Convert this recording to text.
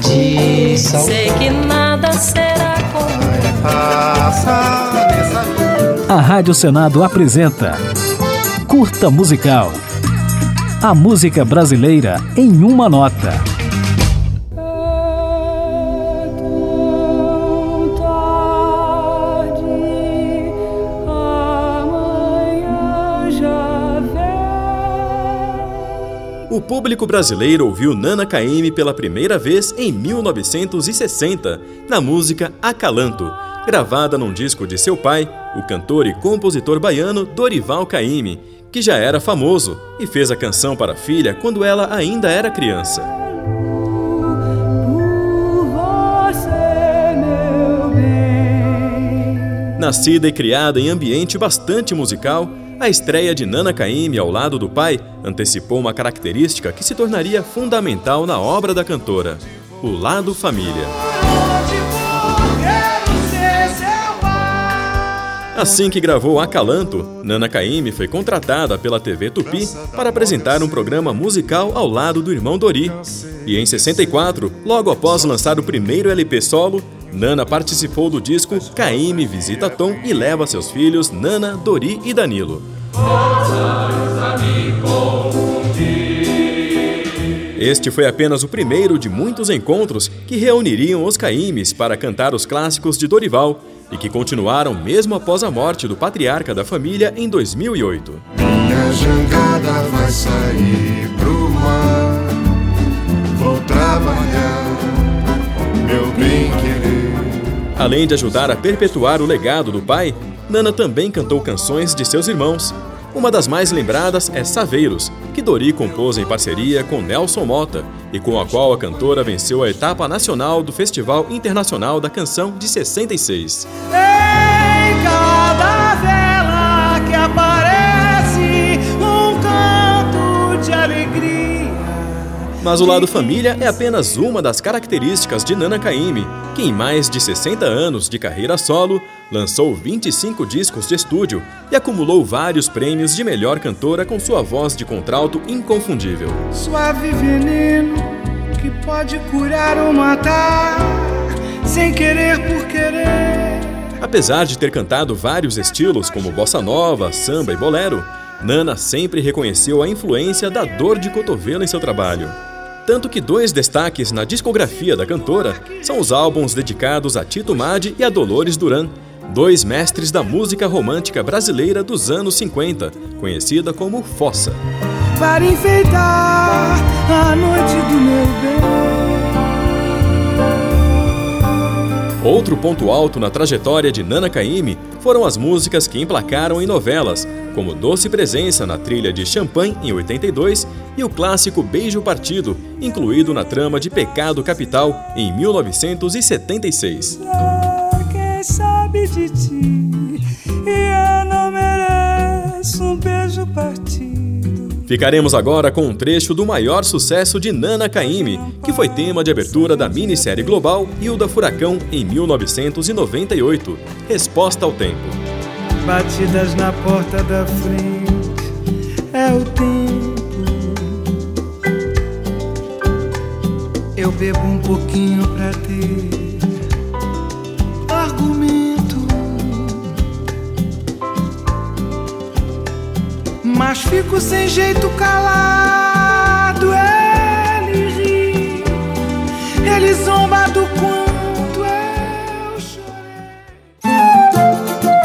tradição. Sei que nada será como Passa nessa vida. A Rádio Senado apresenta Curta Musical. A música brasileira em uma nota. O público brasileiro ouviu Nana Caymmi pela primeira vez em 1960, na música Acalanto, gravada num disco de seu pai, o cantor e compositor baiano Dorival Caymmi, que já era famoso e fez a canção para a filha quando ela ainda era criança. Nascida e criada em ambiente bastante musical, a estreia de Nana Caymmi ao lado do pai antecipou uma característica que se tornaria fundamental na obra da cantora: o lado família. Assim que gravou Acalanto, Nana Caymmi foi contratada pela TV Tupi para apresentar um programa musical ao lado do irmão Dori. E em 64, logo após lançar o primeiro LP solo, Nana participou do disco Caymmi Visita Tom e leva seus filhos Nana, Dori e Danilo. Este foi apenas o primeiro de muitos encontros que reuniriam os Caymmis para cantar os clássicos de Dorival e que continuaram mesmo após a morte do patriarca da família em 2008. Minha jangada vai sair pro mar. Vou trabalhar, meu bem querer. Além de ajudar a perpetuar o legado do pai, Nana também cantou canções de seus irmãos. Uma das mais lembradas é Saveiros, que Dori compôs em parceria com Nelson Mota e com a qual a cantora venceu a etapa nacional do Festival Internacional da Canção de 66. Em Mas o lado família é apenas uma das características de Nana Caymmi, que em mais de 60 anos de carreira solo, lançou 25 discos de estúdio e acumulou vários prêmios de melhor cantora com sua voz de contralto inconfundível. Suave veneno que pode curar ou matar, sem querer por querer. Apesar de ter cantado vários estilos como bossa nova, samba e bolero, Nana sempre reconheceu a influência da dor de cotovelo em seu trabalho. Tanto que dois destaques na discografia da cantora são os álbuns dedicados a Tito Madi e a Dolores Duran, dois mestres da música romântica brasileira dos anos 50, conhecida como Fossa. Para enfeitar a noite do meu bem. Outro ponto alto na trajetória de Nana Caymmi foram as músicas que emplacaram em novelas, como Doce Presença na trilha de Champagne em 82 e o clássico Beijo Partido, incluído na trama de Pecado Capital em 1976. Quem sabe de ti e eu não mereço um beijo partido. Ficaremos agora com um trecho do maior sucesso de Nana Caymmi, que foi tema de abertura da minissérie global Hilda Furacão em 1998, Resposta ao Tempo. Batidas na porta da frente é o tempo. Eu bebo um pouquinho pra ter argumento. Mas fico sem jeito calado.